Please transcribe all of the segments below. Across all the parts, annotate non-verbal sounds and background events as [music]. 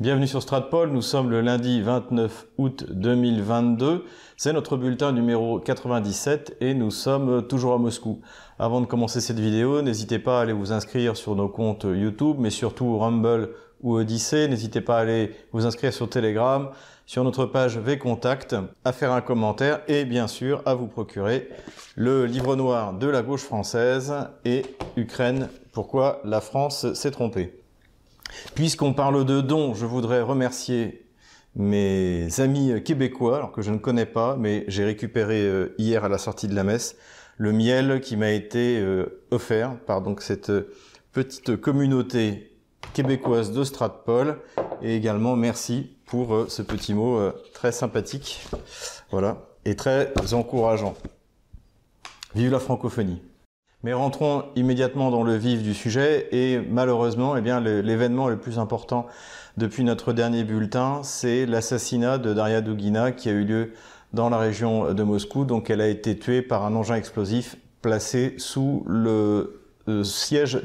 Bienvenue sur Stratpol, nous sommes le lundi 29 août 2022. C'est notre bulletin numéro 97 et nous sommes toujours à Moscou. Avant de commencer cette vidéo, n'hésitez pas à aller vous inscrire sur nos comptes YouTube, mais surtout Rumble ou Odyssey. N'hésitez pas à aller vous inscrire sur Telegram, sur notre page V-Contact, à faire un commentaire et bien sûr à vous procurer le livre noir de la gauche française et Ukraine, pourquoi la France s'est trompée? Puisqu'on parle de dons, je voudrais remercier mes amis québécois, alors que je ne connais pas, mais j'ai récupéré euh, hier à la sortie de la messe le miel qui m'a été euh, offert par donc cette petite communauté québécoise de. Et également merci pour euh, ce petit mot très sympathique, voilà, et très encourageant. Vive la francophonie. Mais rentrons immédiatement dans le vif du sujet et malheureusement, eh bien, l'événement le plus important depuis notre dernier bulletin, c'est l'assassinat de Daria Dugina qui a eu lieu dans la région de Moscou. Donc, elle a été tuée par un engin explosif placé sous le euh, siège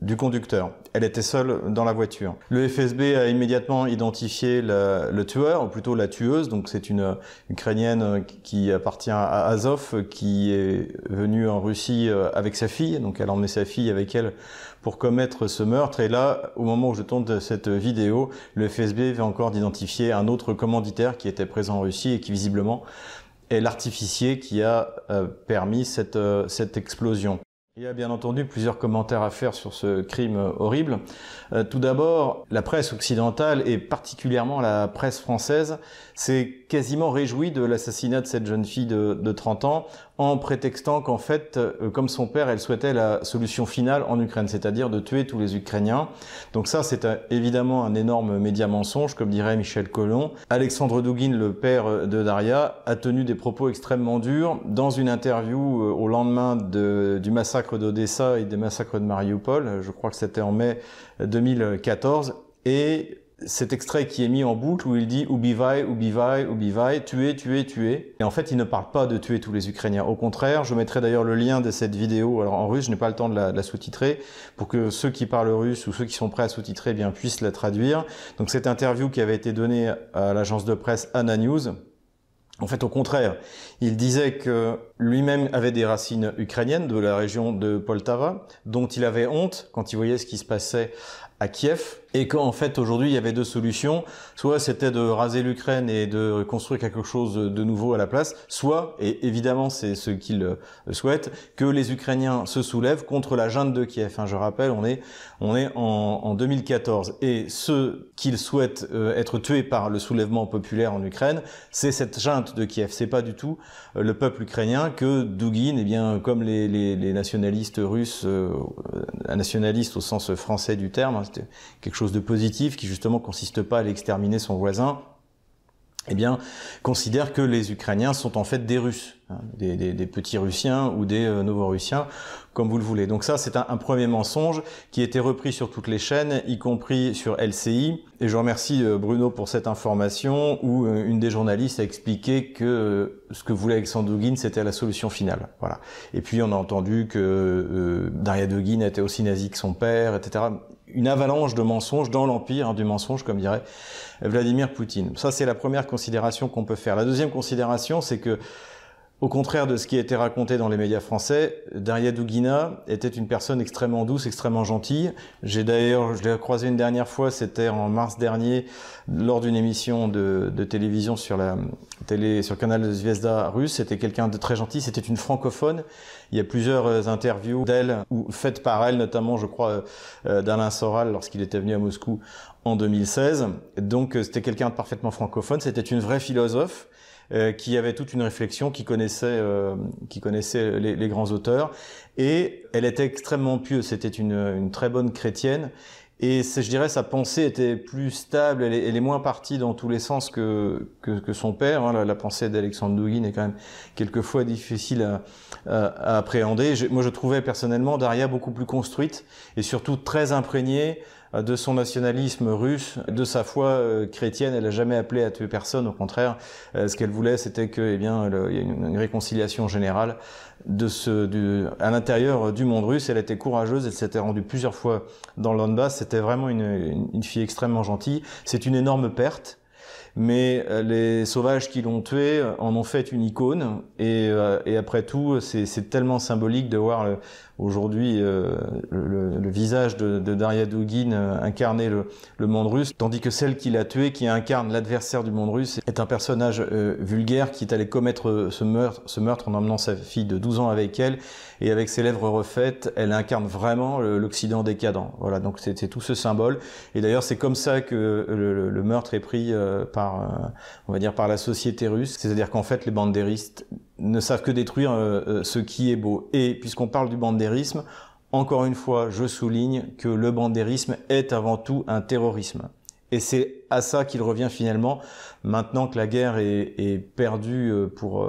du conducteur. Elle était seule dans la voiture. Le FSB a immédiatement identifié le tueur, ou plutôt la tueuse. Donc c'est une Ukrainienne qui appartient à Azov, qui est venue en Russie euh, avec sa fille. Donc elle a emmené sa fille avec elle pour commettre ce meurtre. Et là, au moment où je tourne cette vidéo, le FSB vient encore d'identifier un autre commanditaire qui était présent en Russie et qui visiblement est l'artificier qui a euh, permis cette, euh, cette explosion. Il y a bien entendu plusieurs commentaires à faire sur ce crime horrible. Euh, tout d'abord, la presse occidentale et particulièrement la presse française s'est quasiment réjouie de l'assassinat de cette jeune fille de, de 30 ans en prétextant qu'en fait, euh, comme son père, elle souhaitait la solution finale en Ukraine, c'est-à-dire de tuer tous les Ukrainiens. Donc ça, c'est évidemment un énorme média mensonge, comme dirait Michel Collomb. Alexandre Douguin, le père de Daria, a tenu des propos extrêmement durs dans une interview euh, au lendemain de, du massacre d'Odessa et des massacres de Mariupol. Je crois que c'était en mai 2014. Et cet extrait qui est mis en boucle où il dit Ubivai, Ubivai, Ubivai, tuer, tuer, tuer. Et en fait, il ne parle pas de tuer tous les Ukrainiens. Au contraire, je mettrai d'ailleurs le lien de cette vidéo alors en russe, je n'ai pas le temps de la, sous-titrer, pour que ceux qui parlent russe ou ceux qui sont prêts à sous-titrer eh bien puissent la traduire. Donc cette interview qui avait été donnée à l'agence de presse Anna News, en fait, au contraire, il disait que lui-même avait des racines ukrainiennes de la région de Poltava, dont il avait honte quand il voyait ce qui se passait à Kiev, et qu'en fait aujourd'hui il y avait deux solutions, soit c'était de raser l'Ukraine et de construire quelque chose de nouveau à la place, soit, et évidemment c'est ce qu'il euh, souhaite, que les Ukrainiens se soulèvent contre la junte de Kiev. Hein, je rappelle, on est, on est en, en 2014, et ceux qu'ils souhaitent euh, être tués par le soulèvement populaire en Ukraine, c'est cette junte de Kiev, c'est pas du tout euh, le peuple ukrainien que Dugin, eh bien comme les, les, les nationalistes russes, un nationaliste au sens français du terme, hein, quelque chose de positif qui justement consiste pas à l'exterminer son voisin, eh bien, considère que les Ukrainiens sont en fait des Russes, hein, des, petits Russiens ou des euh, Novorussiens, comme vous le voulez. Donc ça, c'est un, premier mensonge qui a été repris sur toutes les chaînes, y compris sur LCI. Et je remercie euh, Bruno pour cette information où euh, une des journalistes a expliqué que ce que voulait Alexandre Dugin, c'était la solution finale. Voilà. Et puis on a entendu que Daria Dugin était aussi nazi que son père, etc une avalanche de mensonges dans l'empire hein, du mensonge, comme dirait Vladimir Poutine. Ça, c'est la première considération qu'on peut faire. La deuxième considération, c'est que au contraire de ce qui a été raconté dans les médias français, Daria Dugina était une personne extrêmement douce, extrêmement gentille. J'ai d'ailleurs, je l'ai croisé une dernière fois, c'était en mars dernier, lors d'une émission de, télévision sur la télé, sur le canal de Zvezda russe. C'était quelqu'un de très gentil, c'était une francophone. Il y a plusieurs euh, interviews d'elle, ou faites par elle, notamment, je crois, euh, d'Alain Soral lorsqu'il était venu à Moscou en 2016. Donc, euh, c'était quelqu'un de parfaitement francophone. C'était une vraie philosophe. Euh, qui avait toute une réflexion, qui connaissait, euh, qui connaissait les, les, grands auteurs, et elle était extrêmement pieuse. C'était une, une, très bonne chrétienne. Et je dirais, sa pensée était plus stable, elle est, moins partie dans tous les sens que, que, que son père. Hein. La, pensée d'Alexandre Douguin est quand même quelquefois difficile à, à, appréhender. moi, je trouvais personnellement Daria beaucoup plus construite et surtout très imprégnée de son nationalisme russe, de sa foi chrétienne. Elle n'a jamais appelé à tuer personne. Au contraire, ce qu'elle voulait, c'était que, eh bien, il y ait une, réconciliation générale de ce, du, à l'intérieur du monde russe. Elle était courageuse. Elle s'était rendue plusieurs fois dans le C'était vraiment une, une fille extrêmement gentille. C'est une énorme perte mais euh, les sauvages qui l'ont tué en ont fait une icône et, euh, et après tout c'est tellement symbolique de voir aujourd'hui euh, le, visage de, de Daria Dugin incarner le, le, monde russe, tandis que celle qui l'a tué, qui incarne l'adversaire du monde russe, est un personnage vulgaire qui est allé commettre ce meurtre, ce meurtre en emmenant sa fille de 12 ans avec elle et avec ses lèvres refaites, elle incarne vraiment l'Occident décadent. Voilà, donc c'est tout ce symbole. Et d'ailleurs, c'est comme ça que le, le, meurtre est pris par euh, on va dire, par la société russe. C'est-à-dire qu'en fait, les bandéristes ne savent que détruire euh, euh, ce qui est beau. Et puisqu'on parle du bandérisme, encore une fois, je souligne que le bandérisme est avant tout un terrorisme. Et c'est à ça qu'il revient finalement, maintenant que la guerre est, perdue pour,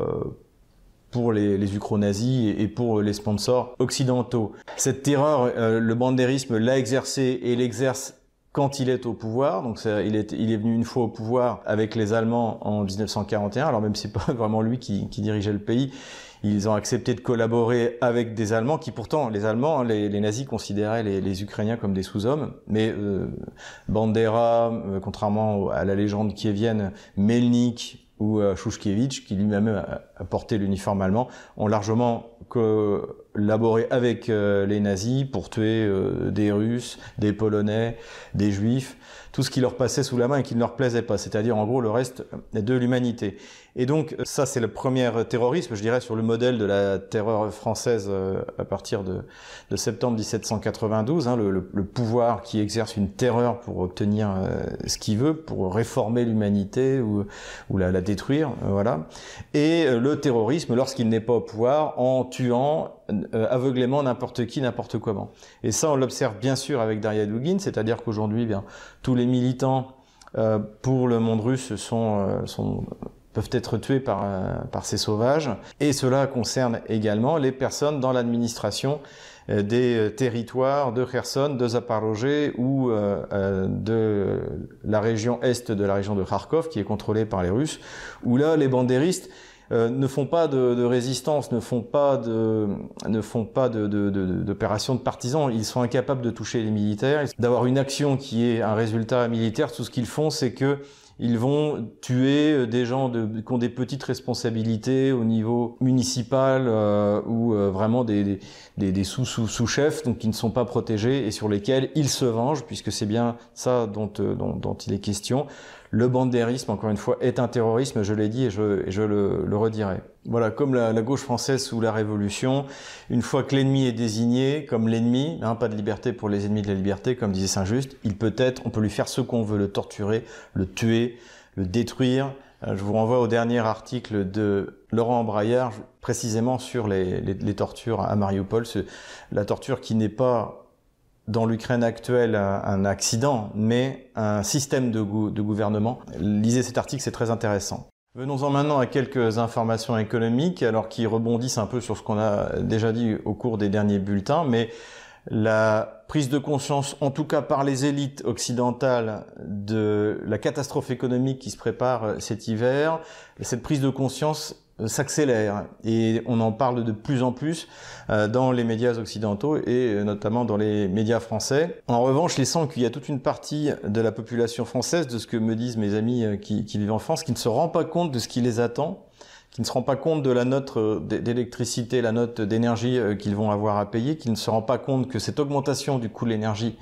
pour les, les et pour les sponsors occidentaux. Cette terreur, le bandérisme l'a exercée et l'exerce quand il est au pouvoir. Donc il est, il est venu une fois au pouvoir avec les Allemands en 1941. Alors même si c'est pas [laughs] vraiment lui qui, qui, dirigeait le pays, ils ont accepté de collaborer avec des Allemands qui pourtant, les Allemands, les, les nazis considéraient les, les, Ukrainiens comme des sous-hommes. Mais euh, Bandera, euh, contrairement à la légende qui kievienne, Melnik ou euh, Shushkevich, qui lui-même a porté l'uniforme allemand, ont largement collaboré avec euh, les nazis pour tuer euh, des Russes, des Polonais, des Juifs, tout ce qui leur passait sous la main et qui ne leur plaisait pas, c'est-à-dire en gros le reste de l'humanité. Et donc ça c'est le premier terrorisme, je dirais, sur le modèle de la terreur française euh, à partir de, de septembre 1792, hein, le, le, pouvoir qui exerce une terreur pour obtenir ce qu'il veut, pour réformer l'humanité ou, ou la, la, détruire, voilà. Et le terrorisme lorsqu'il n'est pas au pouvoir en tuant euh, aveuglément n'importe qui, n'importe comment. Et ça, on l'observe bien sûr avec Daria Dugin, c'est-à-dire qu'aujourd'hui, bien tous les militants euh, pour le monde russe sont, euh, sont peuvent être tués par, par ces sauvages. Et cela concerne également les personnes dans l'administration des territoires de Kherson, de Zaporozhye ou de la région est de la région de Kharkov qui est contrôlée par les Russes, où là les bandéristes euh, ne font pas de, de, résistance, ne font pas de, ne font pas d'opérations de, de, partisans. Ils sont incapables de toucher les militaires, d'avoir une action qui est un résultat militaire. Tout ce qu'ils font, c'est que ils vont tuer euh, des gens de, qui ont des petites responsabilités au niveau municipal euh, ou euh, vraiment des, des, sous-sous-sous-chefs donc qui ne sont pas protégés et sur lesquels ils se vengent puisque c'est bien ça dont, dont, dont, il est question. Le bandérisme, encore une fois, est un terrorisme, je l'ai dit et je, et je le, le, redirai. Voilà, comme la, la, gauche française sous la Révolution, une fois que l'ennemi est désigné comme l'ennemi, hein, pas de liberté pour les ennemis de la liberté, comme disait Saint-Just, il peut être, on peut lui faire ce qu'on veut, le torturer, le tuer, le détruire. Euh, je vous renvoie au dernier article de Laurent Braillard, précisément sur les, les, les tortures à Mariupol, la torture qui n'est pas dans l'Ukraine actuelle un, accident, mais un système de, de gouvernement. Lisez cet article, c'est très intéressant. Venons-en maintenant à quelques informations économiques, alors qui rebondissent un peu sur ce qu'on a déjà dit au cours des derniers bulletins, mais la prise de conscience, en tout cas par les élites occidentales, de la catastrophe économique qui se prépare cet hiver, cette prise de conscience s'accélère et on en parle de plus en plus euh, dans les médias occidentaux et euh, notamment dans les médias français. En revanche, il semble qu'il y a toute une partie de la population française, de ce que me disent mes amis euh, qui, qui vivent en France, qui ne se rend pas compte de ce qui les attend qui ne se rend pas compte de la note d'électricité, la note d'énergie qu'ils vont avoir à payer, qui ne se rend pas compte que cette augmentation du coût de l'énergie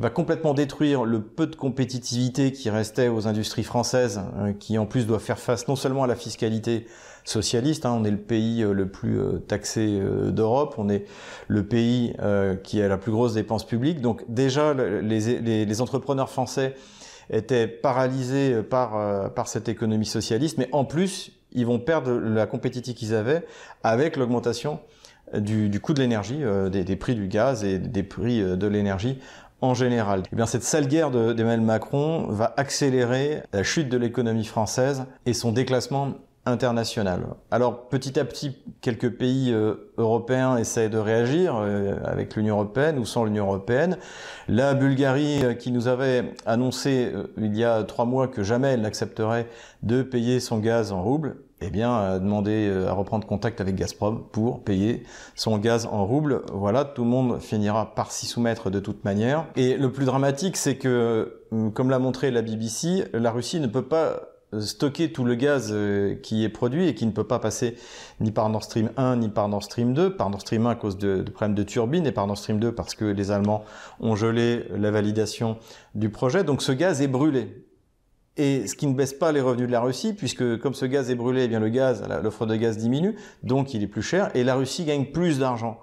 va complètement détruire le peu de compétitivité qui restait aux industries françaises, qui en plus doivent faire face non seulement à la fiscalité, socialiste. Hein. On est le pays euh, le plus euh, taxé euh, d'Europe. On est le pays qui a la plus grosse dépense publique. Donc déjà, les, entrepreneurs français étaient paralysés par, par cette économie socialiste. Mais en plus, ils vont perdre la compétitivité qu'ils avaient avec l'augmentation du, coût de l'énergie, des, prix du gaz et des prix de l'énergie en général. Eh bien, cette sale guerre d'Emmanuel Macron va accélérer la chute de l'économie française et son déclassement internationale. Alors petit à petit, quelques pays euh, européens essaient de réagir euh, avec l'Union européenne ou sans l'Union européenne. La Bulgarie, euh, qui nous avait annoncé il y a trois mois que jamais elle n'accepterait de payer son gaz en roubles, eh bien, a demandé à reprendre contact avec Gazprom pour payer son gaz en roubles. Voilà, tout le monde finira par s'y soumettre de toute manière. Et le plus dramatique, c'est que, comme l'a montré la BBC, la Russie ne peut pas stocker tout le gaz euh, qui est produit et qui ne peut pas passer ni par Nord Stream 1 ni par Nord Stream 2. Par Nord Stream 1 à cause de, problèmes de turbine et par Nord Stream 2 parce que les Allemands ont gelé la validation du projet. Donc ce gaz est brûlé. Et ce qui ne baisse pas les revenus de la Russie, puisque comme ce gaz est brûlé, eh le gaz, l'offre de gaz diminue, donc il est plus cher, et la Russie gagne plus d'argent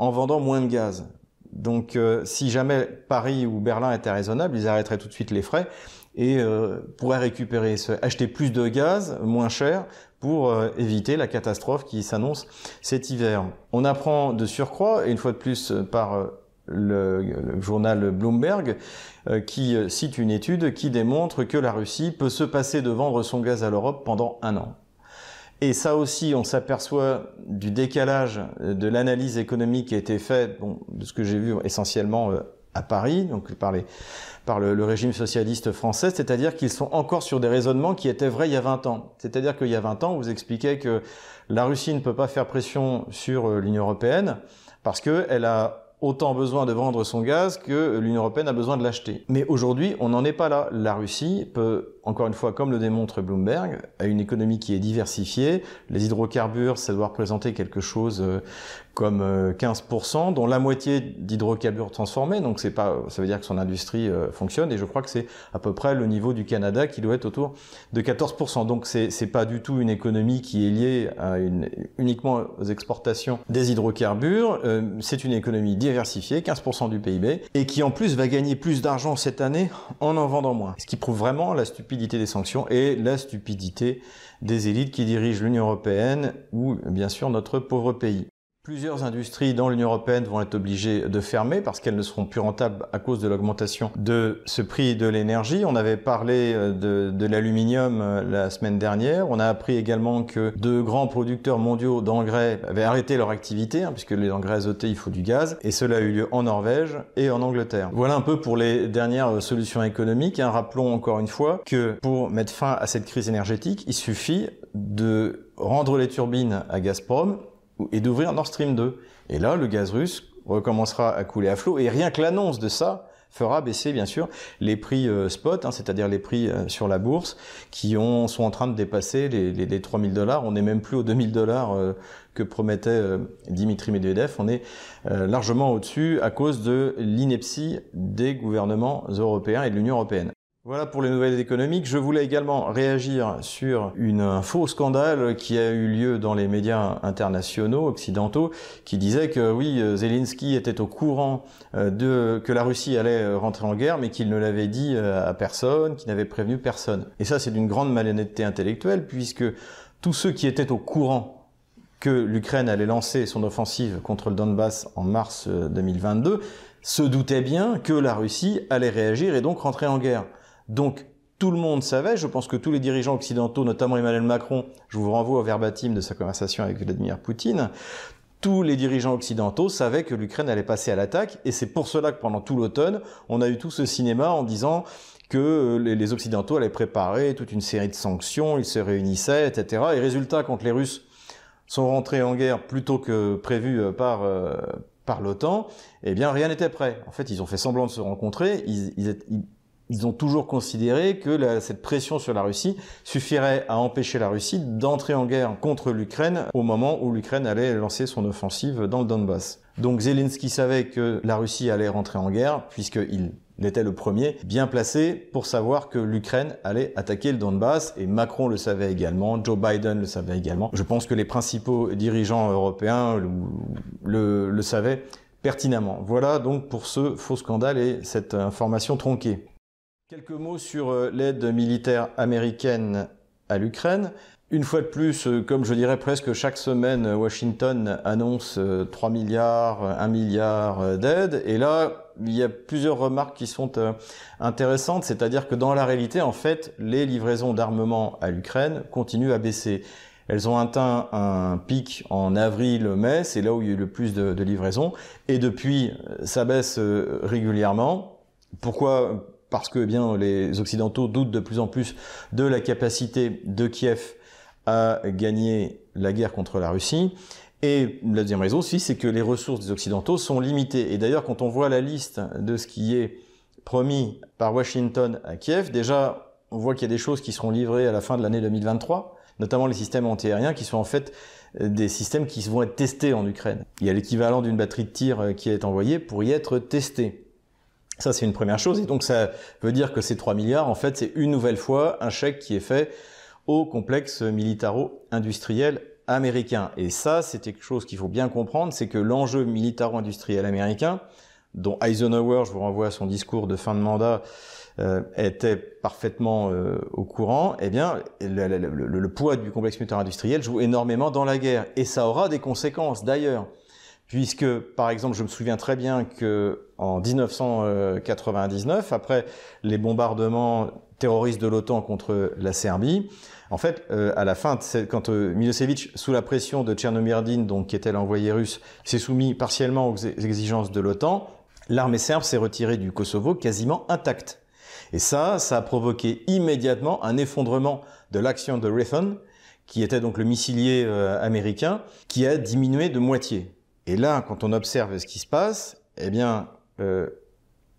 en vendant moins de gaz. Donc euh, si jamais Paris ou Berlin étaient raisonnables, ils arrêteraient tout de suite les frais et euh, pourraient récupérer, acheter plus de gaz moins cher pour euh, éviter la catastrophe qui s'annonce cet hiver. On apprend de surcroît, et une fois de plus par le, journal Bloomberg, qui cite une étude qui démontre que la Russie peut se passer de vendre son gaz à l'Europe pendant un an. Et ça aussi, on s'aperçoit du décalage de l'analyse économique qui a été faite, bon, de ce que j'ai vu essentiellement euh, à Paris, donc par, les, par le, le, régime socialiste français, c'est-à-dire qu'ils sont encore sur des raisonnements qui étaient vrais il y a 20 ans. C'est-à-dire qu'il y a 20 ans, on vous expliquait que la Russie ne peut pas faire pression sur euh, l'Union européenne parce qu'elle a autant besoin de vendre son gaz que l'Union européenne a besoin de l'acheter. Mais aujourd'hui, on n'en est pas là. La Russie peut, encore une fois, comme le démontre Bloomberg, a une économie qui est diversifiée. Les hydrocarbures, ça doit représenter quelque chose euh, comme 15%, euh, dont la moitié d'hydrocarbures transformés. Donc c'est pas, ça veut dire que son industrie euh, fonctionne. Et je crois que c'est à peu près le niveau du Canada qui doit être autour de 14%. Donc c'est c'est pas du tout une économie qui est liée uniquement aux exportations des hydrocarbures. Euh, c'est une économie diversifiée, 15% du PIB, et qui en plus va gagner plus d'argent cette année en en vendant moins. Ce qui prouve vraiment la stupidité des sanctions et la stupidité des élites qui dirigent l'Union européenne ou bien sûr notre pauvre pays. Plusieurs industries dans l'Union européenne vont être obligées de fermer parce qu'elles ne seront plus rentables à cause de l'augmentation de ce prix de l'énergie. On avait parlé euh, de, l'aluminium euh, la semaine dernière. On a appris également que de grands producteurs mondiaux d'engrais avaient arrêté leur activité hein, puisque les engrais azotés, il faut du gaz. Et cela a eu lieu en Norvège et en Angleterre. Voilà un peu pour les dernières euh, solutions économiques. Hein. Rappelons encore une fois que pour mettre fin à cette crise énergétique, il suffit de rendre les turbines à Gazprom et d'ouvrir Nord Stream 2. Et là, le gaz russe recommencera à couler à flot. Et rien que l'annonce de ça fera baisser, bien sûr, les prix euh, spot, hein, c'est-à-dire les prix euh, sur la bourse, qui ont, sont en train de dépasser les, les, les 3000 dollars. On n'est même plus aux 2000 dollars euh, que promettait Dimitri Medvedev. On est largement au-dessus à cause de l'ineptie des gouvernements européens et de l'Union européenne. Voilà pour les nouvelles économiques. Je voulais également réagir sur une, un faux scandale qui a eu lieu dans les médias internationaux, occidentaux, qui disait que oui, Zelensky était au courant euh, de que la Russie allait euh, rentrer en guerre, mais qu'il ne l'avait dit euh, à personne, qu'il n'avait prévenu personne. Et ça, c'est d'une grande malhonnêteté intellectuelle, puisque tous ceux qui étaient au courant que l'Ukraine allait lancer son offensive contre le Donbass en mars 2022 se doutaient bien que la Russie allait réagir et donc rentrer en guerre. Donc tout le monde savait, je pense que tous les dirigeants occidentaux, notamment Emmanuel Macron, je vous renvoie au verbatim de sa conversation avec Vladimir Poutine, tous les dirigeants occidentaux savaient que l'Ukraine allait passer à l'attaque, et c'est pour cela que pendant tout l'automne, on a eu tout ce cinéma en disant que les Occidentaux allaient préparer toute une série de sanctions, ils se réunissaient, etc. Et résultat, quand les Russes sont rentrés en guerre plus tôt que prévu euh, par, euh, par l'OTAN, eh bien rien n'était prêt. En fait, ils ont fait semblant de se rencontrer, ont toujours considéré que cette pression sur la Russie suffirait à empêcher la Russie d'entrer en guerre contre l'Ukraine au moment où l'Ukraine allait lancer son offensive dans le Donbass. Donc Zelensky savait que la Russie allait rentrer en guerre puisqu'il était le premier bien placé pour savoir que l'Ukraine allait attaquer le Donbass et Macron le savait également, Joe Biden le savait également. Je pense que les principaux dirigeants européens le, le savaient pertinemment. Voilà donc pour ce faux scandale et cette information tronquée. Quelques mots sur euh, l'aide militaire américaine à l'Ukraine. une fois de plus, euh, comme je dirais presque chaque semaine, Washington annonce 3 milliards, 1 milliard d'aides. Et là, il y a plusieurs remarques qui sont intéressantes, c'est-à-dire que dans la réalité, en fait, les livraisons d'armement à l'Ukraine continuent à baisser. Elles ont atteint un pic en avril-mai, c'est là où il y a eu le plus de, livraisons. Et depuis, ça baisse euh, régulièrement. Pourquoi Parce que eh bien les Occidentaux doutent de plus en plus de la capacité de Kiev à gagner la guerre contre la Russie. Et la deuxième raison aussi, c'est que les ressources des Occidentaux sont limitées. Et d'ailleurs, quand on voit la liste de ce qui est promis par Washington à Kiev, déjà, on voit qu'il y a des choses qui seront livrées à la fin de l'année 2023 notamment les systèmes antiaériens qui sont en fait des systèmes qui vont être testés en Ukraine. Il y a l'équivalent d'une batterie de tir euh, qui est envoyée pour y être testé. Ça, c'est une première chose. Et donc, ça veut dire que ces 3 milliards, en fait, c'est une nouvelle fois un chèque qui est fait au complexe militaro-industriel américain. Et ça, c'est quelque chose qu'il faut bien comprendre, c'est que l'enjeu militaro-industriel américain, dont Eisenhower, je vous renvoie à son discours de fin de mandat, euh, était parfaitement euh, au courant, eh bien, le, poids du complexe militaire industriel joue énormément dans la guerre. Et ça aura des conséquences, d'ailleurs. Puisque, par exemple, je me souviens très bien que en 1999, après les bombardements terroristes de l'OTAN contre la Serbie, en fait, euh, à la fin, quand Milosevic, sous la pression de Tchernomyrdin, donc qui était l'envoyé russe, s'est soumis partiellement aux exigences de l'OTAN, l'armée serbe s'est retirée du Kosovo quasiment intacte. Et ça, ça a provoqué immédiatement un effondrement de l'action de Raytheon, qui était donc le missilier euh, américain, qui a diminué de moitié. Et là, quand on observe ce qui se passe, eh bien, euh,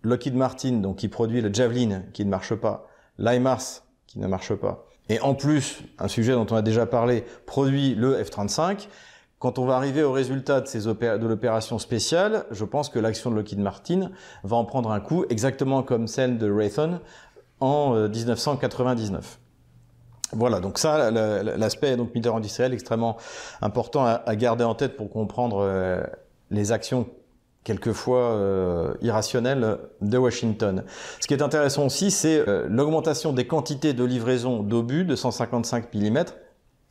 Lockheed Martin, donc qui produit le Javelin, qui ne marche pas, l'IMARS, qui ne marche pas, et en plus, un sujet dont on a déjà parlé, produit le F-35, quand on va arriver au résultat de, ces de l'opération spéciale, je pense que l'action de Lockheed Martin va en prendre un coup, exactement comme celle de Raytheon en 1999. Euh, voilà, donc ça, l'aspect donc militaire industriel extrêmement important à, garder en tête pour comprendre euh, les actions quelquefois euh, irrationnelles de Washington. Ce qui est intéressant aussi, c'est l'augmentation des quantités de livraison d'obus de 155 mm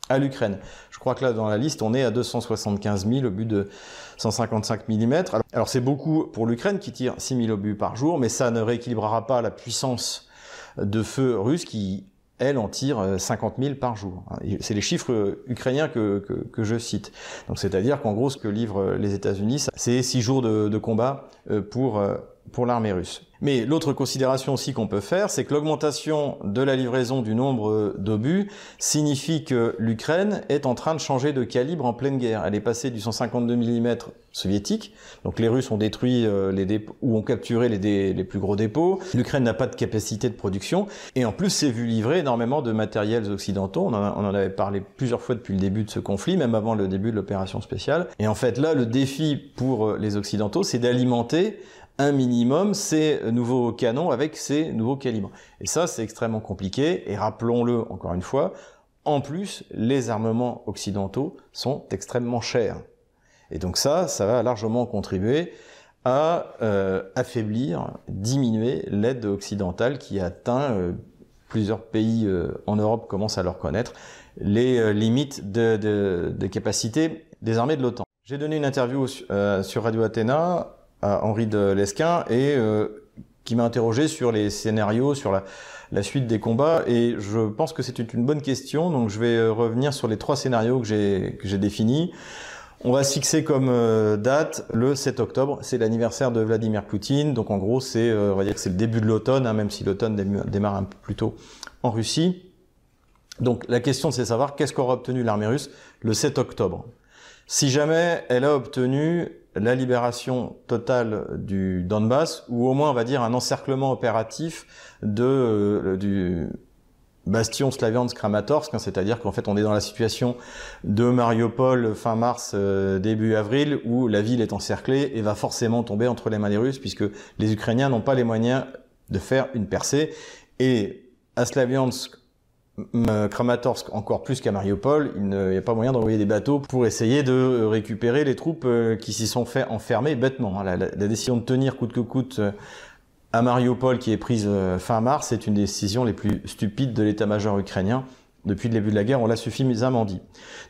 à l'Ukraine. Je crois que là, dans la liste, on est à 275 000 obus de 155 mm. Alors, c'est beaucoup pour l'Ukraine qui tire 6 000 obus par jour, mais ça ne rééquilibrera pas la puissance de feu russe qui, elle, en tire 50 000 par jour. C'est les chiffres ukrainiens que, que, je cite. Donc, c'est-à-dire qu'en gros, ce que livrent les États-Unis, c'est 6 jours de, de combat euh, pour, euh, pour l'armée russe. Mais l'autre considération aussi qu'on peut faire, c'est que l'augmentation de la livraison du nombre d'obus signifie que l'Ukraine est en train de changer de calibre en pleine guerre. Elle est passée du 152 mm soviétique, donc les Russes ont détruit euh, les dépôts, ou ont capturé les, plus gros dépôts. L'Ukraine n'a pas de capacité de production, et en plus c'est vu livrer énormément de matériels occidentaux. On en, on en avait parlé plusieurs fois depuis le début de ce conflit, même avant le début de l'opération spéciale. Et en fait là, le défi pour euh, les Occidentaux, c'est d'alimenter un minimum ces nouveaux canons avec ces nouveaux calibres. Et ça, c'est extrêmement compliqué. Et rappelons-le encore une fois, en plus, les armements occidentaux sont extrêmement chers. Et donc ça, ça va largement contribuer à euh, affaiblir, diminuer l'aide occidentale qui atteint euh, plusieurs pays euh, en Europe commencent à le reconnaître les limites de, de, capacité des armées de l'OTAN. J'ai donné une interview sur Radio Athéna Henri de Lesquin et euh, qui m'a interrogé sur les scénarios, sur la, suite des combats. Et je pense que c'est une bonne question. Donc je vais euh, revenir sur les trois scénarios que j'ai définis. On va fixer comme euh, date le 7 octobre. C'est l'anniversaire de Vladimir Poutine. Donc en gros, c'est le début de l'automne, hein, même si l'automne démarre un peu plus tôt en Russie. Donc la question, c'est savoir qu'est-ce qu'aura obtenu l'armée russe le 7 octobre. Si jamais elle a obtenu la libération totale du Donbass, ou au moins on va dire un encerclement opératif de euh, du bastion Slaviansk-Kramatorsk, hein, c'est-à-dire qu'en fait on est dans la situation de Mariupol fin mars euh, début avril où la ville est encerclée et va forcément tomber entre les mains des Russes puisque les Ukrainiens n'ont pas les moyens de faire une percée. Et à Slaviansk Kramatorsk encore plus qu'à Mariupol, il n'y a pas moyen d'envoyer des bateaux pour essayer de récupérer les troupes euh, qui s'y sont fait enfermer bêtement. Hein. La, décision de tenir coûte que coûte euh, à Mariupol qui est prise euh, fin mars, c'est une décision les plus stupides de l'état-major ukrainien depuis le début de la guerre, on l'a suffisamment dit.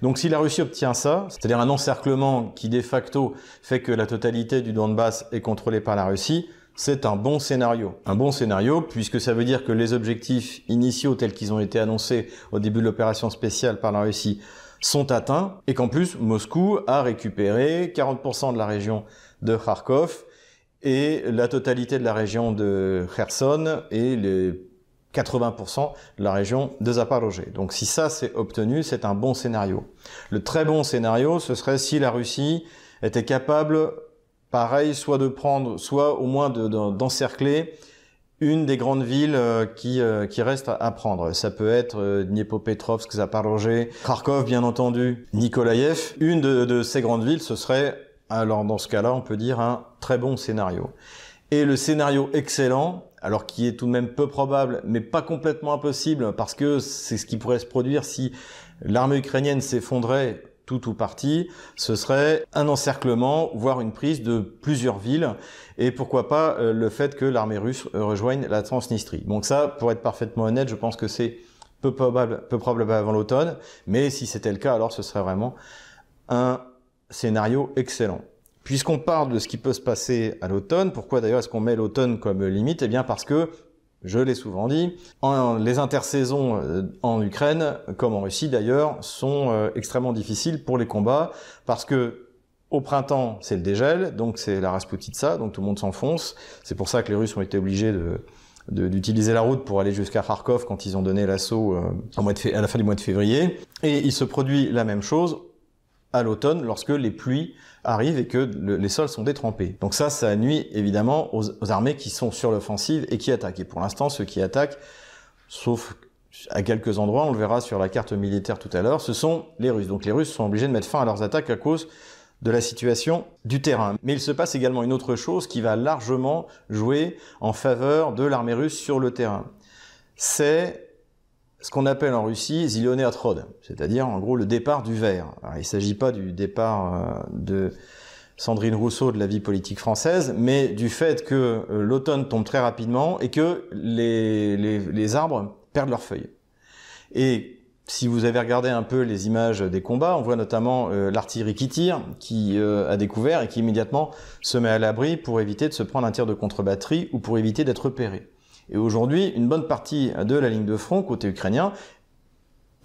Donc si la Russie obtient ça, c'est-à-dire un encerclement qui de facto fait que la totalité du Donbass est contrôlée par la Russie, c'est un bon scénario. Un bon scénario puisque ça veut dire que les objectifs initiaux tels qu'ils ont été annoncés au début de l'opération spéciale par la Russie sont atteints et qu'en plus Moscou a récupéré 40% de la région de Kharkov et la totalité de la région de Kherson et les 80% de la région de Zaporozhye. Donc si ça c'est obtenu, c'est un bon scénario. Le très bon scénario, ce serait si la Russie était capable, pareil, soit de prendre, soit au moins d'encercler une des grandes villes euh, qui, euh, qui reste à, prendre. Ça peut être euh, Dniepopetrovsk, Zaporozhye, Kharkov bien entendu, Nikolaïev. Une de, de ces grandes villes, ce serait, alors dans ce cas-là, on peut dire un très bon scénario. Et le scénario excellent, alors qui est tout de même peu probable, mais pas complètement impossible, parce que c'est ce qui pourrait se produire si l'armée ukrainienne s'effondrait tout ou partie, ce serait un encerclement, voire une prise de plusieurs villes, et pourquoi pas euh, le fait que l'armée russe rejoigne la Transnistrie. Donc ça, pour être parfaitement honnête, je pense que c'est peu probable, peu probable avant l'automne, mais si c'était le cas, alors ce serait vraiment un scénario excellent. Puisqu'on parle de ce qui peut se passer à l'automne, pourquoi d'ailleurs est-ce qu'on met l'automne comme limite? Eh bien parce que, je l'ai souvent dit, les intersaisons euh, en Ukraine, comme en Russie d'ailleurs, sont euh, extrêmement difficiles pour les combats, parce que au printemps, c'est le dégel, donc c'est la Rasputitsa, donc tout le monde s'enfonce. C'est pour ça que les Russes ont été obligés de, d'utiliser la route pour aller jusqu'à Kharkov quand ils ont donné l'assaut euh, à la fin du mois de février. Et il se produit la même chose à l'automne lorsque les pluies arrivent et que les sols sont détrempés. Donc ça, ça nuit évidemment aux, armées qui sont sur l'offensive et qui attaquent. Et pour l'instant, ceux qui attaquent, sauf à quelques endroits, on le verra sur la carte militaire tout à l'heure, ce sont les Russes. Donc les Russes sont obligés de mettre fin à leurs attaques à cause de la situation du terrain. Mais il se passe également une autre chose qui va largement jouer en faveur de l'armée russe sur le terrain. C'est ce qu'on appelle en Russie Zilioneatrod, c'est-à-dire en gros le départ du vert. il ne s'agit pas du départ euh, de Sandrine Rousseau de la vie politique française, mais du fait que euh, l'automne tombe très rapidement et que les, les, arbres perdent leurs feuilles. Et si vous avez regardé un peu les images des combats, on voit notamment euh, l'artillerie qui tire, qui a découvert et qui immédiatement se met à l'abri pour éviter de se prendre un tir de contre-batterie ou pour éviter d'être repéré. Et aujourd'hui, une bonne partie de la ligne de front côté ukrainien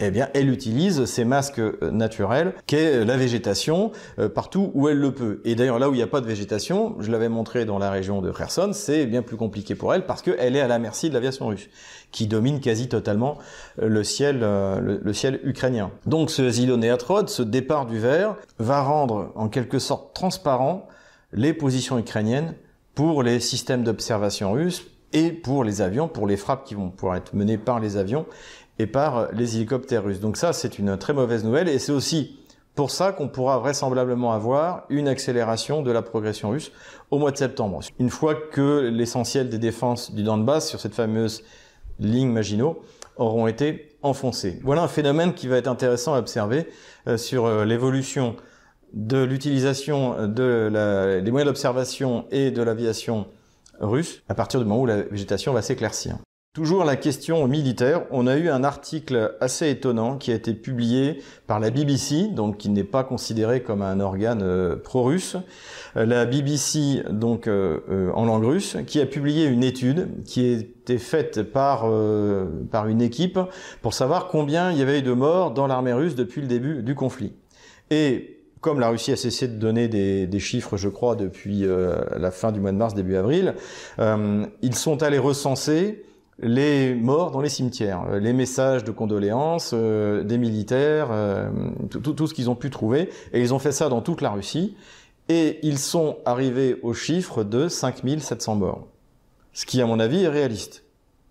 eh bien, elle utilise ces masques euh, naturels qu'est la végétation euh, partout où elle le peut. Et d'ailleurs, là où il n'y a pas de végétation, je l'avais montré dans la région de Kherson, c'est bien plus compliqué pour elle parce qu'elle est à la merci de l'aviation russe, qui domine quasi totalement euh, le ciel, le, ciel ukrainien. Donc, ce zilonéatrode, ce départ du vert, va rendre en quelque sorte transparent les positions ukrainiennes pour les systèmes d'observation russes, et pour les avions, pour les frappes qui vont pouvoir être menées par les avions et par les hélicoptères russes. Donc ça, c'est une très mauvaise nouvelle et c'est aussi pour ça qu'on pourra vraisemblablement avoir une accélération de la progression russe au mois de septembre. Une fois que l'essentiel des défenses du Donbass sur cette fameuse ligne Maginot auront été enfoncées. Voilà un phénomène qui va être intéressant à observer euh, sur euh, l'évolution de l'utilisation des moyens d'observation et de l'aviation russe à partir du moment où la végétation va s'éclaircir. Toujours la question militaire, on a eu un article assez étonnant qui a été publié par la BBC, donc qui n'est pas considéré comme un organe euh, pro-russe. Euh, la BBC, donc euh, en langue russe, qui a publié une étude qui a été faite par, par une équipe pour savoir combien il y avait eu de morts dans l'armée russe depuis le début du conflit. Comme la Russie a cessé de donner des, chiffres, je crois, depuis euh, la fin du mois de mars, début avril, euh, ils sont allés recenser les morts dans les cimetières, euh, les messages de condoléances des militaires, tout, ce qu'ils ont pu trouver, et ils ont fait ça dans toute la Russie, et ils sont arrivés au chiffre de 5700 morts, ce qui, à mon avis, est réaliste.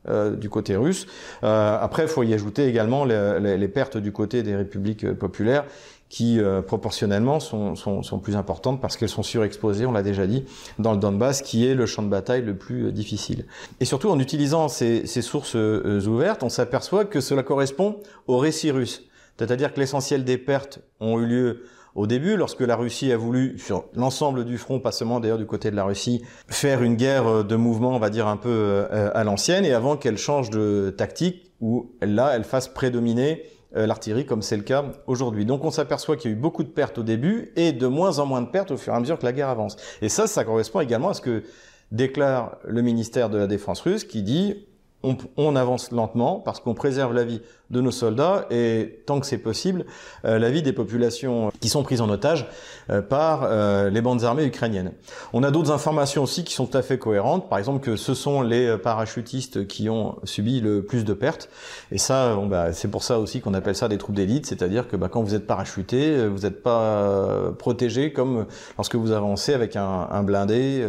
du côté russe. après, il faut y ajouter également les, pertes du côté des républiques populaires qui euh, proportionnellement sont, sont, sont, plus importantes parce qu'elles sont surexposées, on l'a déjà dit, dans le Donbass, qui est le champ de bataille le plus euh, difficile. Et surtout, en utilisant ces, ces sources euh, ouvertes, on s'aperçoit que cela correspond au récit russe. C'est-à-dire que l'essentiel des pertes ont eu lieu au début, lorsque la Russie a voulu, sur l'ensemble du front, pas seulement d'ailleurs du côté de la Russie, faire une guerre de mouvement, on va dire un peu euh, à l'ancienne, et avant qu'elle change de tactique, où là, elle fasse prédominer euh, l'artillerie comme c'est le cas aujourd'hui. Donc on s'aperçoit qu'il y a eu beaucoup de pertes au début et de moins en moins de pertes au fur et à mesure que la guerre avance. Et ça, ça correspond également à ce que déclare le ministère de la Défense russe qui dit on, avance lentement parce qu'on préserve la vie de nos soldats et tant que c'est possible, euh, la vie des populations qui sont prises en otage euh, par euh, les bandes armées ukrainiennes. On a d'autres informations aussi qui sont tout à fait cohérentes, par exemple que ce sont les parachutistes qui ont subi le plus de pertes. Et ça, bon, bah, c'est pour ça aussi qu'on appelle ça des troupes d'élite, c'est-à-dire que bah, quand vous êtes parachuté, vous n'êtes pas protégé comme lorsque vous avancez avec un, un blindé.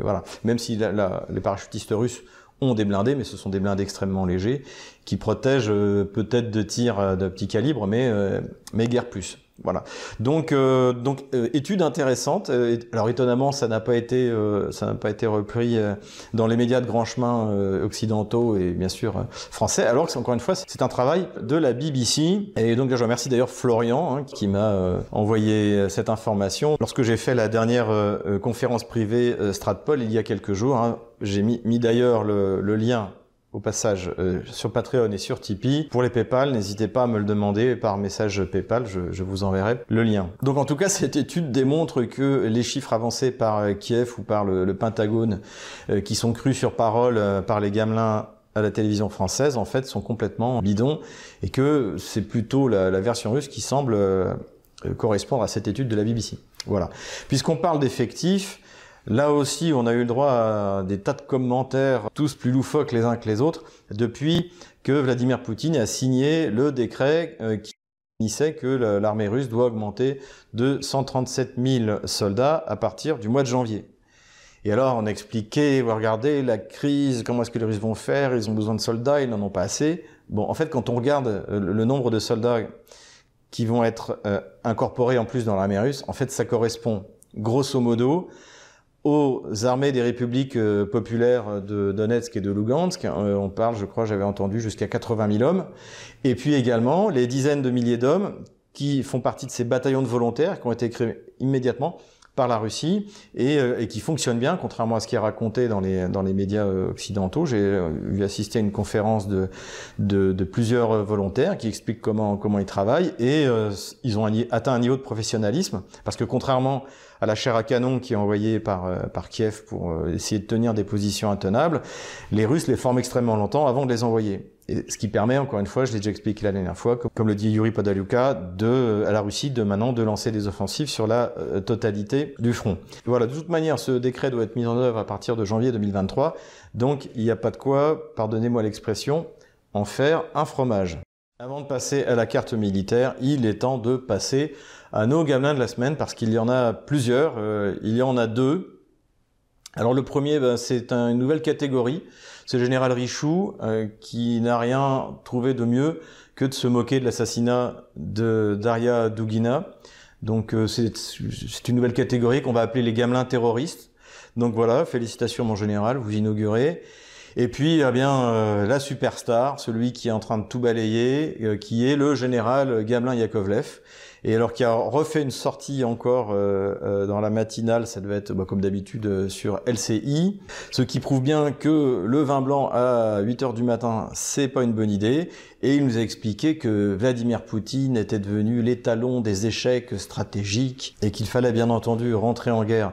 voilà. Même si la, les parachutistes russes ont des blindés, mais ce sont des blindés extrêmement légers qui protègent euh, peut-être de tirs euh, de petit calibre, mais euh, mais guère plus. Voilà. Donc, euh, donc euh, étude intéressante. Euh, alors étonnamment, ça n'a pas été, ça n'a pas été repris dans les médias de grand chemin occidentaux et bien sûr français. Alors que encore une fois, c'est un travail de la BBC. Et donc je remercie d'ailleurs Florian hein, qui m'a envoyé cette information. Lorsque j'ai fait la dernière conférence privée Stratpol il y a quelques jours, hein, j'ai mis, mis d'ailleurs le, le lien au passage euh, sur Patreon et sur Tipeee. Pour les PayPal, n'hésitez pas à me le demander par message PayPal, je, vous enverrai le lien. Donc en tout cas, [laughs] cette étude démontre que les chiffres avancés par euh, Kiev ou par le, Pentagone, euh, qui sont crus sur parole par les gamelins à la télévision française, en fait, sont complètement bidons et que c'est plutôt la, la, version russe qui semble correspondre à cette étude de la BBC. Voilà. Puisqu'on parle d'effectifs, Là aussi, on a eu le droit à des tas de commentaires, tous plus loufoques les uns que les autres, depuis que Vladimir Poutine a signé le décret euh, qui définissait que l'armée russe doit augmenter de 137 000 soldats à partir du mois de janvier. Et alors, on a expliqué, regardez la crise, comment est-ce que les Russes vont faire, ils ont besoin de soldats, ils n'en ont pas assez. Bon, en fait, quand on regarde euh, le nombre de soldats qui vont être euh, incorporés en plus dans l'armée russe, en fait, ça correspond grosso modo aux armées des républiques euh, populaires de Donetsk et de Lugansk. Euh, on parle, je crois, j'avais entendu, jusqu'à 80 000 hommes. Et puis également les dizaines de milliers d'hommes qui font partie de ces bataillons de volontaires qui ont été créés immédiatement par la Russie et, euh, et, qui fonctionnent bien, contrairement à ce qui est raconté dans les, dans les médias occidentaux. J'ai vu assister à une conférence de, de, de, plusieurs volontaires qui expliquent comment, comment ils travaillent et ils ont atteint un niveau de professionnalisme parce que contrairement à la chair à canon qui est envoyée par, euh, par Kiev pour euh, essayer de tenir des positions intenables, les Russes les forment extrêmement longtemps avant de les envoyer. Et ce qui permet, encore une fois, je l'ai déjà expliqué la dernière fois, comme, le dit Yuri Podalyuka, de, à la Russie de maintenant de lancer des offensives sur la euh, totalité du front. Voilà, de toute manière, ce décret doit être mis en œuvre à partir de janvier 2023, donc il n'y a pas de quoi, pardonnez-moi l'expression, en faire un fromage. Avant de passer à la carte militaire, il est temps de passer à nos gamelins de la semaine parce qu'il y en a plusieurs. Euh, il y en a deux. Alors le premier, ben, c'est une nouvelle catégorie. C'est le général Richoux euh, qui n'a rien trouvé de mieux que de se moquer de l'assassinat de Daria Dugina. Donc euh, c'est une nouvelle catégorie qu'on va appeler les gamelins terroristes. Donc voilà, félicitations mon général, vous inaugurez. Et puis, eh bien, la superstar, celui qui est en train de tout balayer, qui est le général Gamelin Yakovlev, et alors qu'il a refait une sortie encore euh, euh, dans la matinale, ça devait être bah, comme d'habitude euh, sur LCI, ce qui prouve bien que le vin blanc à 8 heures du matin, c'est pas une bonne idée. Et il nous a expliqué que Vladimir Poutine était devenu l'étalon des échecs stratégiques et qu'il fallait bien entendu rentrer en guerre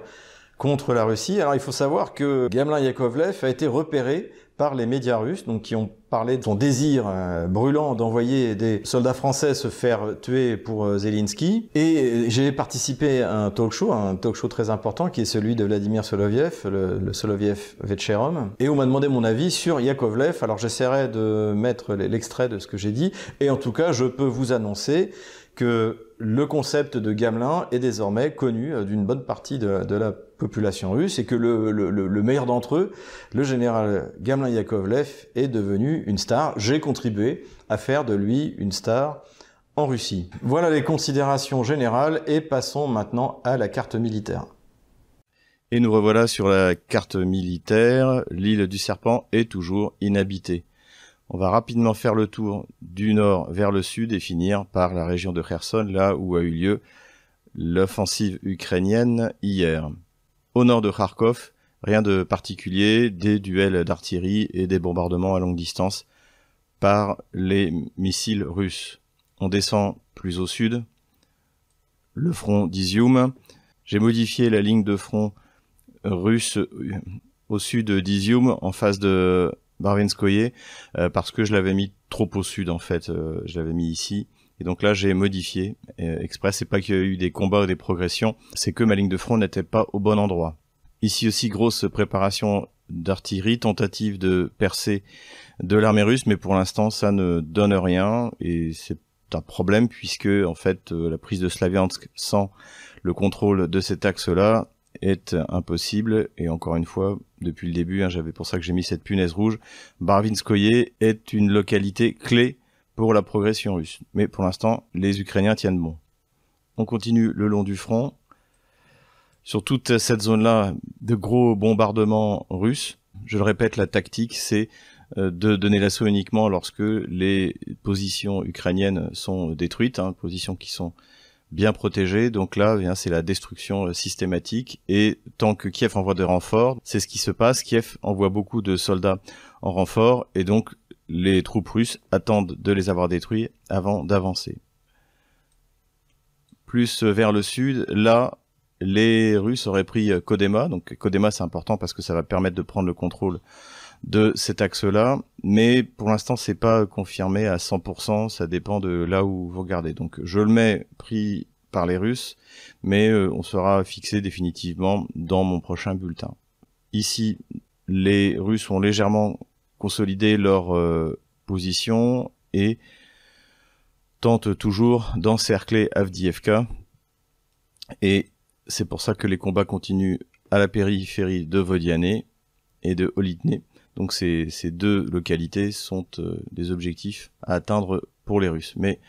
contre la Russie. Alors il faut savoir que Gamelin Yakovlev a été repéré par les médias russes, donc qui ont parlé de son désir euh, brûlant d'envoyer des soldats français se faire tuer pour euh, Zelensky. Et j'ai participé à un talk show, un talk show très important qui est celui de Vladimir Soloviev, le, Soloviev Vetcherom. Et on m'a demandé mon avis sur Yakovlev. Alors j'essaierai de mettre l'extrait de ce que j'ai dit. Et en tout cas, je peux vous annoncer que le concept de Gamelin est désormais connu euh, d'une bonne partie de, la population russe et que le, meilleur d'entre eux, le général Gamelin Yakovlev, est devenu une star. J'ai contribué à faire de lui une star en Russie. Voilà les considérations générales et passons maintenant à la carte militaire. Et nous revoilà sur la carte militaire. L'île du Serpent est toujours inhabitée. On va rapidement faire le tour du nord vers le sud et finir par la région de Kherson, là où a eu lieu l'offensive ukrainienne hier. Au nord de Kharkov, rien de particulier, des duels d'artillerie et des bombardements à longue distance par les missiles russes. On descend plus au sud, le front d'Izium. J'ai modifié la ligne de front russe au sud d'Izium en face de Barvinskoye euh, parce que je l'avais mis trop au sud en fait, euh, je l'avais mis ici. Et donc là j'ai modifié euh, exprès, c'est pas qu'il y a eu des combats ou des progressions, c'est que ma ligne de front n'était pas au bon endroit. Ici aussi grosse préparation d'artillerie, tentative de percer de l'armée russe, mais pour l'instant ça ne donne rien et c'est un problème puisque en fait la prise de Slaviansk sans le contrôle de cet axe-là est impossible. Et encore une fois, depuis le début, hein, j'avais pour ça que j'ai mis cette punaise rouge. Barvinskoye est une localité clé pour la progression russe. Mais pour l'instant, les Ukrainiens tiennent bon. On continue le long du front. Sur toute cette zone-là, de gros bombardements russes. Je le répète, la tactique, c'est euh, de donner l'assaut uniquement lorsque les positions ukrainiennes sont détruites, hein, positions qui sont bien protégé. Donc là, eh c'est la destruction euh, systématique. Et tant que Kiev envoie des renforts, c'est ce qui se passe. Kiev envoie beaucoup de soldats en renfort, et donc les troupes russes attendent de les avoir détruits avant d'avancer. Plus vers le sud, là, les Russes auraient pris euh, Kodema. Donc Kodema, c'est important parce que ça va permettre de prendre le contrôle de cet axe-là, mais pour l'instant c'est pas confirmé à 100%, ça dépend de là où vous regardez. Donc je le mets pris par les Russes, mais euh, on sera fixé définitivement dans mon prochain bulletin. Ici, les Russes ont légèrement consolidé leur euh, position et tentent toujours d'encercler Avdiivka. Et c'est pour ça que les combats continuent à la périphérie de Vodiane et de Olitne. Donc ces, deux localités sont euh, des objectifs à atteindre pour les Russes. Mais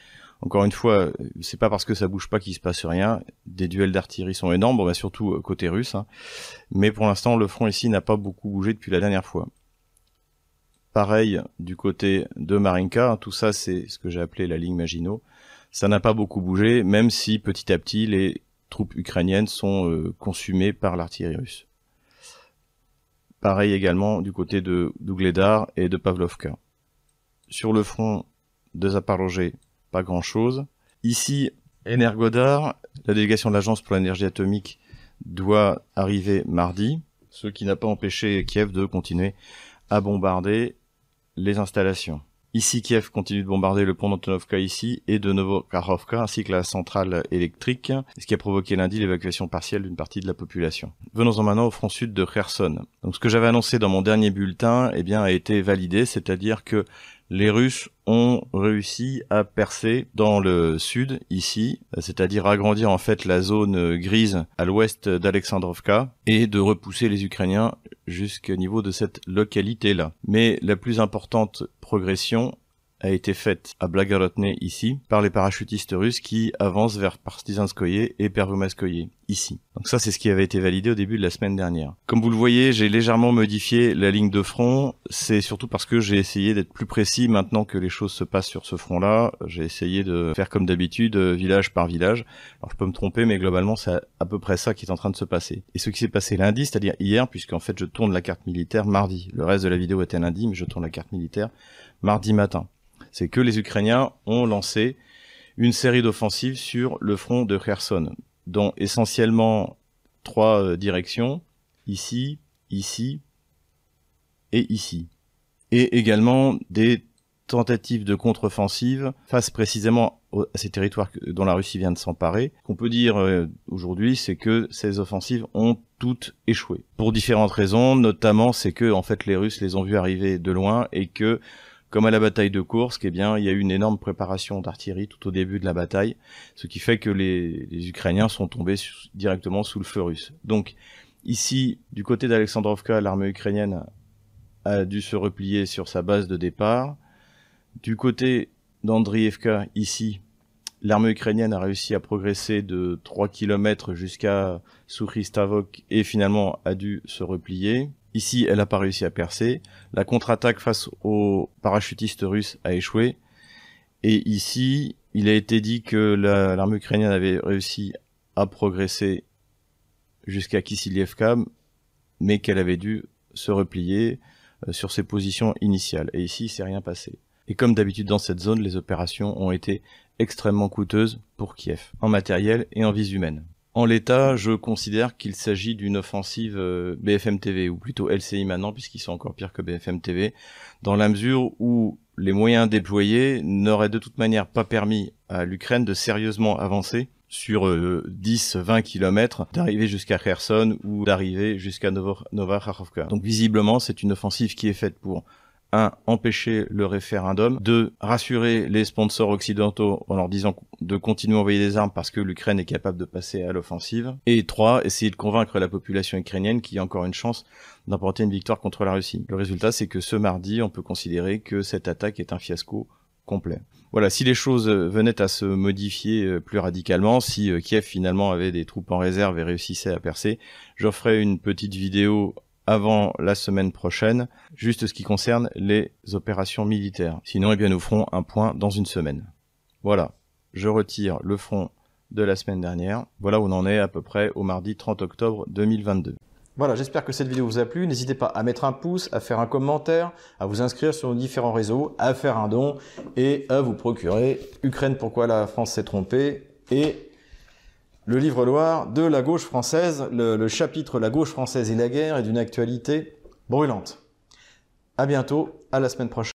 encore une fois, c'est pas parce que ça bouge pas qu'il se passe rien. Des duels d'artillerie sont énormes, bah surtout euh, côté russe. Hein. Mais pour l'instant, le front ici n'a pas beaucoup bougé depuis la dernière fois. Pareil du côté de Marinka, hein. tout ça c'est ce que j'ai appelé la ligne Maginot. Ça n'a pas beaucoup bougé, même si petit à petit les troupes ukrainiennes sont euh, consumées par l'artillerie russe. Pareil également du côté de Dougledar et de Pavlovka. Sur le front de Zaporozhye, pas grand chose. Ici, Energodar, la délégation de l'Agence pour l'énergie atomique doit arriver mardi, ce qui n'a pas empêché Kiev de continuer à bombarder les installations. Ici, Kiev continue de bombarder le pont d'Antonovka ici et de Novokharovka ainsi que la centrale électrique, ce qui a provoqué lundi l'évacuation partielle d'une partie de la population. Venons-en maintenant au front sud de Kherson. Donc, ce que j'avais annoncé dans mon dernier bulletin, eh bien, a été validé, c'est-à-dire que les Russes ont réussi à percer dans le sud, ici, c'est-à-dire agrandir en fait la zone grise à l'ouest d'Alexandrovka et de repousser les Ukrainiens jusqu'au niveau de cette localité-là. Mais la plus importante progression a été faite à Blagorodne ici par les parachutistes russes qui avancent vers Partizanskoye et Pervomaskoye ici. Donc ça c'est ce qui avait été validé au début de la semaine dernière. Comme vous le voyez, j'ai légèrement modifié la ligne de front, c'est surtout parce que j'ai essayé d'être plus précis maintenant que les choses se passent sur ce front-là. J'ai essayé de faire comme d'habitude, village par village. Alors je peux me tromper, mais globalement c'est à peu près ça qui est en train de se passer. Et ce qui s'est passé lundi, c'est-à-dire hier, puisqu'en fait je tourne la carte militaire mardi. Le reste de la vidéo était lundi, mais je tourne la carte militaire mardi matin c'est que les Ukrainiens ont lancé une série d'offensives sur le front de Kherson, dont essentiellement trois euh, directions, ici, ici et ici. Et également des tentatives de contre-offensive face précisément à ces territoires dont la Russie vient de s'emparer. Qu'on peut dire euh, aujourd'hui, c'est que ces offensives ont toutes échoué. Pour différentes raisons, notamment c'est que en fait les Russes les ont vus arriver de loin et que comme à la bataille de Kursk, eh il y a eu une énorme préparation d'artillerie tout au début de la bataille, ce qui fait que les, Ukrainiens sont tombés directement sous le feu russe. Donc, ici, du côté d'Alexandrovka, l'armée ukrainienne a dû se replier sur sa base de départ. Du côté d'Andrievka, ici, l'armée ukrainienne a réussi à progresser de 3 km jusqu'à Soukhistavok et finalement a dû se replier. Ici, elle n'a pas réussi à percer. La contre-attaque face aux parachutistes russes a échoué. Et ici, il a été dit que l'armée ukrainienne avait réussi a progressé jusqu'à Kisilievka, mais qu'elle avait dû se replier euh, sur ses positions initiales. Et ici, il s'est rien passé. Et comme d'habitude dans cette zone, les opérations ont été extrêmement coûteuses pour Kiev, en matériel et en vies humaines. En l'état, je considère qu'il s'agit d'une offensive euh, BFM TV, ou plutôt LCI maintenant, puisqu'ils sont encore pires que BFM TV, dans la mesure où les moyens déployés n'auraient de toute manière pas permis à l'Ukraine de sérieusement avancer sur 10-20 km, d'arriver jusqu'à Kherson ou d'arriver jusqu'à Novakhovka. Donc visiblement, c'est une offensive qui est faite pour 1. empêcher le référendum, 2. rassurer les sponsors occidentaux en leur disant de continuer à envoyer des armes parce que l'Ukraine est capable de passer à l'offensive, et 3. essayer de convaincre la population ukrainienne qu'il y a encore une chance d'emporter une victoire contre la Russie. Le résultat, c'est que ce mardi, on peut considérer que cette attaque est un fiasco complet. Voilà, si les choses venaient à se modifier euh, plus radicalement, si euh, Kiev finalement avait des troupes en réserve et réussissait à percer, j'offrais une petite vidéo avant la semaine prochaine, juste ce qui concerne les opérations militaires. Sinon, eh bien, nous ferons un point dans une semaine. Voilà, je retire le front de la semaine dernière. Voilà où on en est à peu près au mardi 30 octobre 2022. Voilà, j'espère que cette vidéo vous a plu. N'hésitez pas à mettre un pouce, à faire un commentaire, à vous inscrire sur nos différents réseaux, à faire un don et à vous procurer Ukraine, pourquoi la France s'est trompée? Et le livre Loire de la gauche française, le, chapitre La gauche française et la guerre est d'une actualité brûlante. À bientôt, à la semaine prochaine.